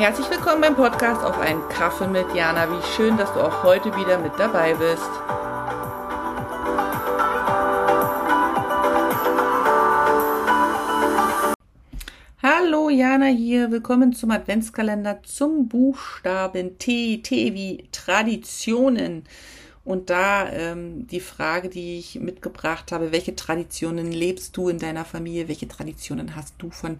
Herzlich willkommen beim Podcast auf einen Kaffee mit Jana. Wie schön, dass du auch heute wieder mit dabei bist. Hallo Jana hier, willkommen zum Adventskalender zum Buchstaben T, T wie Traditionen. Und da ähm, die Frage, die ich mitgebracht habe, welche Traditionen lebst du in deiner Familie? Welche Traditionen hast du von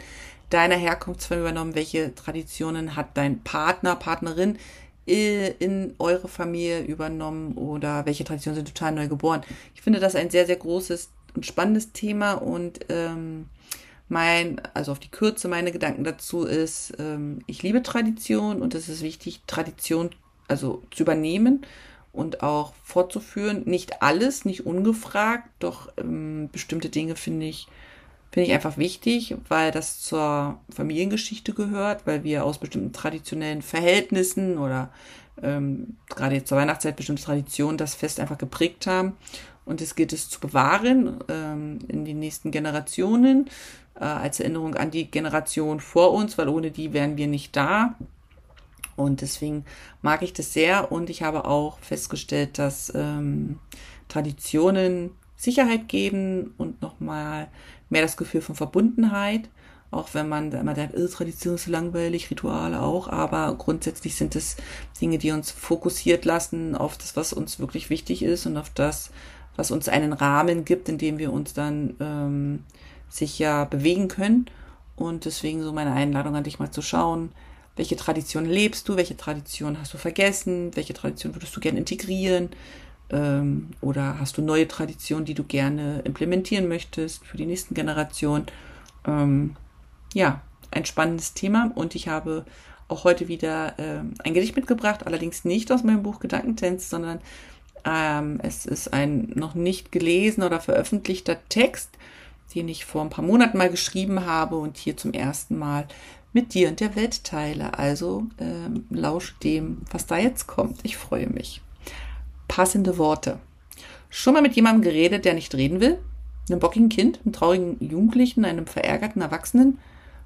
deiner Herkunftsfamilie übernommen? Welche Traditionen hat dein Partner, Partnerin äh, in eure Familie übernommen? Oder welche Traditionen sind total neu geboren? Ich finde das ein sehr, sehr großes und spannendes Thema und ähm, mein, also auf die Kürze meine Gedanken dazu ist, ähm, ich liebe Tradition und es ist wichtig, Tradition also zu übernehmen und auch fortzuführen. Nicht alles, nicht ungefragt, doch ähm, bestimmte Dinge finde ich, finde ich einfach wichtig, weil das zur Familiengeschichte gehört, weil wir aus bestimmten traditionellen Verhältnissen oder ähm, gerade jetzt zur Weihnachtszeit bestimmte Traditionen das Fest einfach geprägt haben. Und es gilt es zu bewahren ähm, in die nächsten Generationen äh, als Erinnerung an die Generation vor uns, weil ohne die wären wir nicht da. Und deswegen mag ich das sehr. Und ich habe auch festgestellt, dass ähm, Traditionen Sicherheit geben und nochmal mehr das Gefühl von Verbundenheit. Auch wenn man immer sagt, oh, Tradition ist langweilig, Rituale auch, aber grundsätzlich sind es Dinge, die uns fokussiert lassen auf das, was uns wirklich wichtig ist und auf das, was uns einen Rahmen gibt, in dem wir uns dann ähm, sicher bewegen können. Und deswegen so meine Einladung an dich mal zu schauen, welche Tradition lebst du, welche Tradition hast du vergessen, welche Tradition würdest du gerne integrieren? Ähm, oder hast du neue Traditionen, die du gerne implementieren möchtest für die nächsten Generationen. Ähm, ja, ein spannendes Thema und ich habe auch heute wieder ähm, ein Gedicht mitgebracht, allerdings nicht aus meinem Buch Gedankentänz, sondern ähm, es ist ein noch nicht gelesener oder veröffentlichter Text, den ich vor ein paar Monaten mal geschrieben habe und hier zum ersten Mal mit dir und der Welt teile. Also ähm, lausch dem, was da jetzt kommt. Ich freue mich. Passende Worte. Schon mal mit jemandem geredet, der nicht reden will? Einem bockigen Kind, einem traurigen Jugendlichen, einem verärgerten Erwachsenen?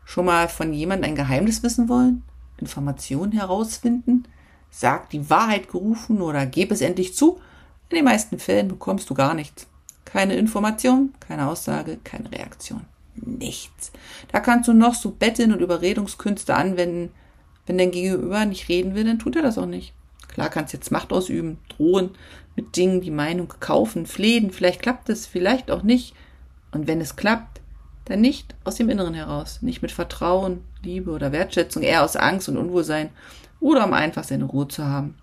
Schon mal von jemandem ein Geheimnis wissen wollen? Informationen herausfinden? Sag die Wahrheit gerufen oder gib es endlich zu? In den meisten Fällen bekommst du gar nichts. Keine Information, keine Aussage, keine Reaktion. Nichts. Da kannst du noch so Betteln und Überredungskünste anwenden. Wenn dein Gegenüber nicht reden will, dann tut er das auch nicht. Klar kannst jetzt Macht ausüben, drohen, mit Dingen die Meinung kaufen, flehen, vielleicht klappt es, vielleicht auch nicht. Und wenn es klappt, dann nicht aus dem Inneren heraus, nicht mit Vertrauen, Liebe oder Wertschätzung, eher aus Angst und Unwohlsein oder um einfach seine Ruhe zu haben.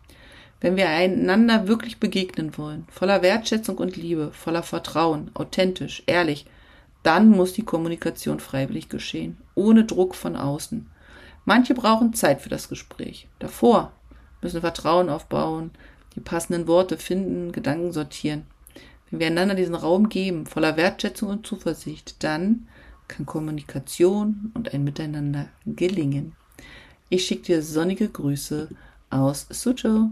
Wenn wir einander wirklich begegnen wollen, voller Wertschätzung und Liebe, voller Vertrauen, authentisch, ehrlich, dann muss die Kommunikation freiwillig geschehen, ohne Druck von außen. Manche brauchen Zeit für das Gespräch. Davor müssen Vertrauen aufbauen, die passenden Worte finden, Gedanken sortieren. Wenn wir einander diesen Raum geben, voller Wertschätzung und Zuversicht, dann kann Kommunikation und ein Miteinander gelingen. Ich schicke dir sonnige Grüße aus Suzhou.